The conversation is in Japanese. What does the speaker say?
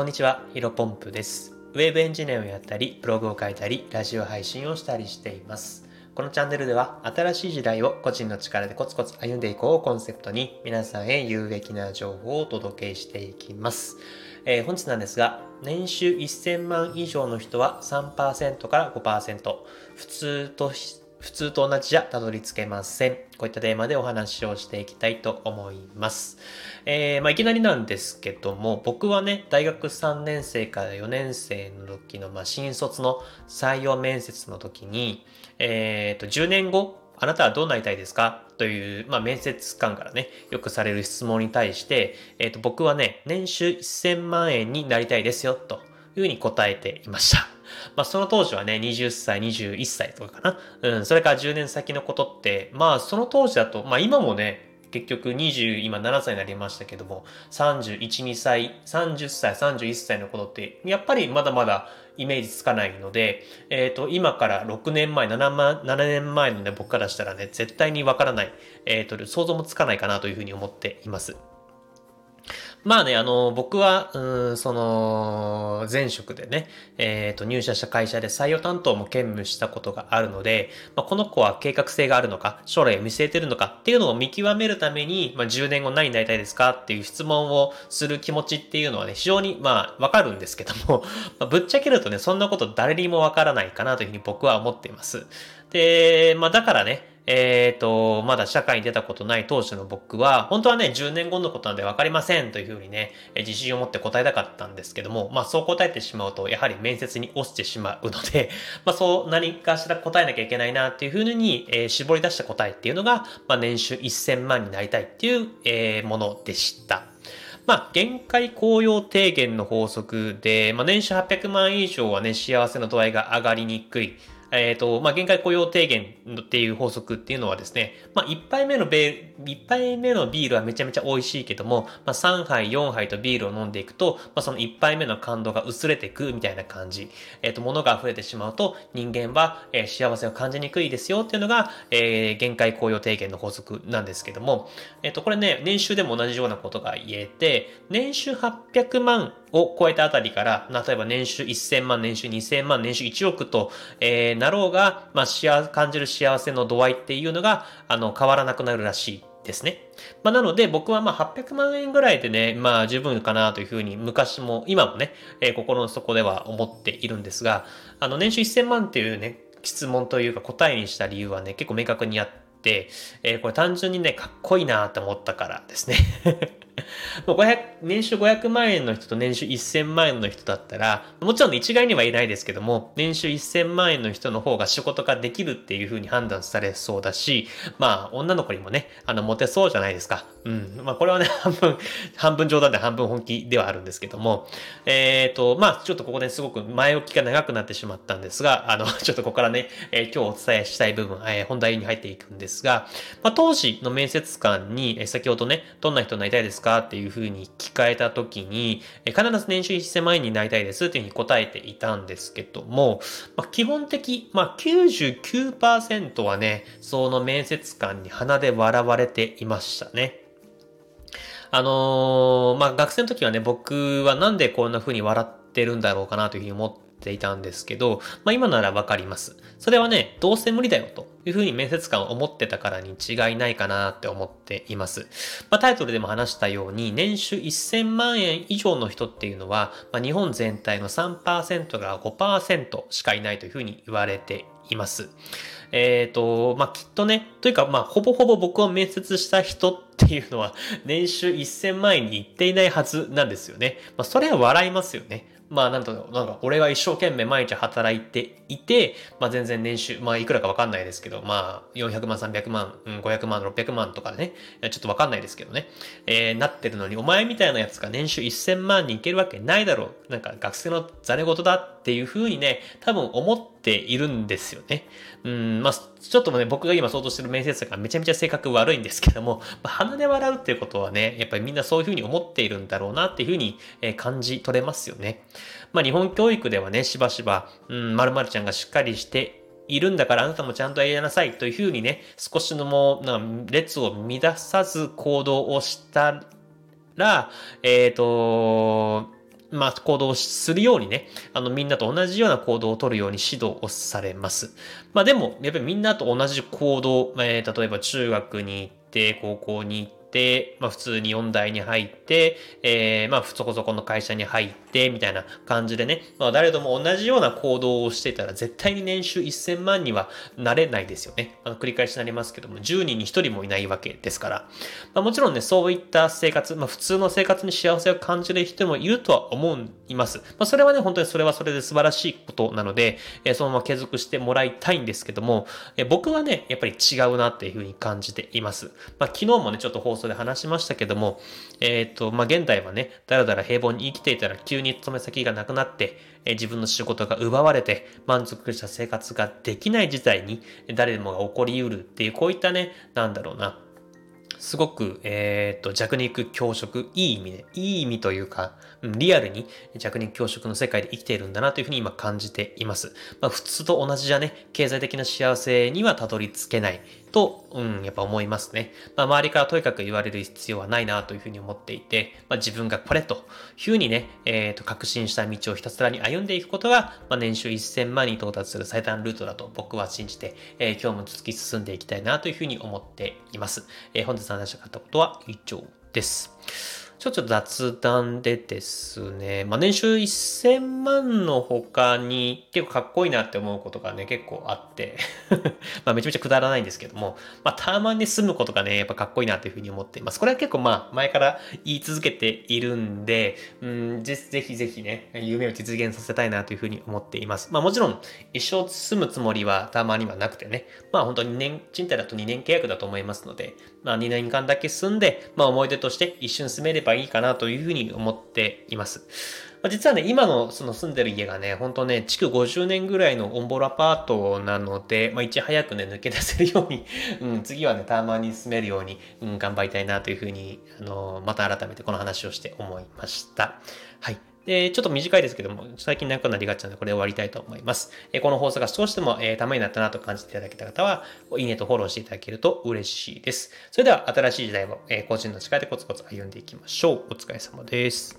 こんにちは、ヒロポンプです。ウェブエンジニアをやったり、ブログを書いたり、ラジオ配信をしたりしています。このチャンネルでは、新しい時代を個人の力でコツコツ歩んでいこうをコンセプトに、皆さんへ有益な情報をお届けしていきます。えー本日なんですが、年収1000万以上の人は3%から5%、普通とし普通と同じじゃたどり着けません。こういったテーマでお話をしていきたいと思います。えーまあ、いきなりなんですけども、僕はね、大学3年生から4年生の時の、まあ、新卒の採用面接の時に、えーと、10年後、あなたはどうなりたいですか？という、まあ、面接官からね、よくされる質問に対して、えーと、僕はね、年収1000万円になりたいですよ、というふうに答えていました。まあ、その当時はね、20歳、21歳とかかな。うん、それから10年先のことって、まあ、その当時だと、まあ、今もね、結局20、今7歳になりましたけども、31、2歳、30歳、31歳のことって、やっぱりまだまだイメージつかないので、えっ、と、今から6年前、7, 万7年前のね、僕からしたらね、絶対にわからない、えっ、と、想像もつかないかなというふうに思っています。まあね、あの、僕は、うん、その、前職でね、えっ、と、入社した会社で採用担当も兼務したことがあるので、まあ、この子は計画性があるのか、将来を見据えてるのかっていうのを見極めるために、まあ、10年後何になりたいですかっていう質問をする気持ちっていうのはね、非常に、まあ、わかるんですけども、まあ、ぶっちゃけるとね、そんなこと誰にもわからないかなというふうに僕は思っています。で、まあ、だからね、えっ、と、まだ社会に出たことない当時の僕は、本当はね、10年後のことなんで分かりませんというふうにね、自信を持って答えたかったんですけども、まあそう答えてしまうと、やはり面接に落ちてしまうので、まあそう何かしら答えなきゃいけないなっていうふうに、えー絞り出した答えっていうのが、まあ年収1000万になりたいっていう、えーものでした。まあ、限界雇用低減の法則で、まあ、年収800万以上はね、幸せの度合いが上がりにくい。えっ、と、まあ、限界雇用低減っていう法則っていうのはですね、まあ、1杯目のベール、1杯目のビールはめちゃめちゃ美味しいけども、まあ、3杯、4杯とビールを飲んでいくと、まあ、その1杯目の感動が薄れていくみたいな感じ。えっ、と、物が溢れてしまうと、人間は、えー幸せを感じにくいですよっていうのが、えー限界雇用低減の法則なんですけども、えっ、と、これね、年収でも同じようなことが言えて、年収800万を超えたあたりから、例えば年収1000万、年収2000万、年収1億と、えーなろうが、まあ、幸感じる幸せの度合いっていうのが、あの、変わらなくなるらしいですね。まあ、なので僕はま800万円ぐらいでね、まあ十分かなというふうに昔も今もね、えー心の底では思っているんですが、あの年収1000万っていうね、質問というか答えにした理由はね、結構明確にあって、えーこれ単純にね、かっこいいなと思ったからですね。500年収500万円の人と年収1000万円の人だったら、もちろん一概には言えないですけども、年収1000万円の人の方が仕事ができるっていう風に判断されそうだし、まあ、女の子にもね、あの、モテそうじゃないですか。うん。まあ、これはね、半分、半分冗談で半分本気ではあるんですけども、えっ、と、まあ、ちょっとここですごく前置きが長くなってしまったんですが、あの、ちょっとここからね、えー今日お伝えしたい部分、えー本題に入っていくんですが、まあ、当時の面接官に、えー先ほどね、どんな人になりたいですかっていうふうに聞かれたときに、え必ず年収1000万円になりたいですっていうふうに答えていたんですけども、まあ、基本的、まあ、99%はね、その面接官に鼻で笑われていましたね。あのーまあ、学生の時はね、僕はなんでこんな風に笑ってるんだろうかなというふうに思ってていたんですけど、まあ、今ならわかります。それはね、どうせ無理だよというふうに面接官は思ってたからに違いないかなって思っています。まあ、タイトルでも話したように、年収1000万円以上の人っていうのは、まあ、日本全体の3%から5%しかいないというふうに言われています。えっ、と、まあ、きっとね、というか、まあ、ほぼほぼ僕を面接した人っていうのは、年収1000万円に行っていないはずなんですよね。まあ、それは笑いますよね。まあ、なんと、なんか、俺が一生懸命毎日働いていて、まあ、全然年収、まあ、いくらかわかんないですけど、まあ、400万、300万、うん、500万、600万とかでね、ちょっとわかんないですけどね、えー、なってるのに、お前みたいなやつが年収1000万に行けるわけないだろう。なんか、学生のざれ言だっていう風にね、多分思っているんですよね。うん、まあ、ちょっとね、僕が今想像してる面接官がめちゃめちゃ性格悪いんですけども、まあ、鼻で笑うっていうことはね、やっぱりみんなそういう風に思っているんだろうなっていう風に、え感じ取れますよね。まあ、日本教育ではね、しばしば、うん、〇〇ちゃんがしっかりしているんだからあなたもちゃんとやりなさいというふうにね、少しのもなんか列を乱さず行動をしたら、えっ、と、まあ、行動するようにね、あの、みんなと同じような行動を取るように指導をされます。まあ、でも、やっぱりみんなと同じ行動、えー、例えば中学に行って、高校に行って、、まあ普通に4代に入って、えー、まあそこそこの会社に入って、みたいな感じでね、まあ誰とも同じような行動をしてたら絶対に年収1000万にはなれないですよね。あの繰り返しになりますけども、10人に1人もいないわけですから。まあもちろんね、そういった生活、まあ普通の生活に幸せを感じる人もいるとは思います。まあそれはね、本当にそれはそれで素晴らしいことなので、えー、そのまま継続してもらいたいんですけども、えー、僕はね、やっぱり違うなっていうふうに感じています。まあ昨日もね、ちょっと放送で話しましたけども、えっ、ー、と、まあ、現代はね、だらだら平凡に生きていたら急に勤め先がなくなって、えー、自分の仕事が奪われて満足した生活ができない事態に誰でもが起こり得るっていう、こういったね、なんだろうな、すごく、えっ、ー、と、弱肉強食、いい意味で、いい意味というか、リアルに弱肉強食の世界で生きているんだなというふうに今感じています。まあ、普通と同じじゃね、経済的な幸せにはたどり着けない。と、うん、やっぱ思いますね。まあ、周りからとにかく言われる必要はないなというふうに思っていて、まあ、自分がこれというふうにね、えっ、ー、と、確信した道をひたすらに歩んでいくことが、まあ、年収1000万に到達する最短ルートだと僕は信じて、えー、今日も突き進んでいきたいなというふうに思っています。えー、本日の話したかったことは以上です。ちょっと雑談でですね、まあ、年収1000万の他に結構かっこいいなって思うことがね、結構あって まあめちゃめちゃくだらないんですけども、まあたまに住むことがね、やっぱかっこいいなっていうふうに思っています。これは結構まあ前から言い続けているんで、うん、ぜひぜひね、夢を実現させたいなというふうに思っています。まあもちろん一生住むつもりはたまにはなくてね、まあ本当に年、賃貸だと2年契約だと思いますので、まあ2年間だけ住んで、まあ思い出として一瞬住めればいいかなというふうに思っています。実はね、今のその住んでる家がね、ほんとね、築50年ぐらいのオンボロアパートなので、まあ、いち早くね、抜け出せるように うん、次はね、たまに住めるように、うん、頑張りたいなというふうに、あの、また改めてこの話をして思いました。はい。で、ちょっと短いですけども、最近長くなりがちなので、これで終わりたいと思います。えこの放送が少しでも、え、ためになったなと感じていただけた方は、いいねとフォローしていただけると嬉しいです。それでは、新しい時代を、え、個人の力でコツコツ歩んでいきましょう。お疲れ様です。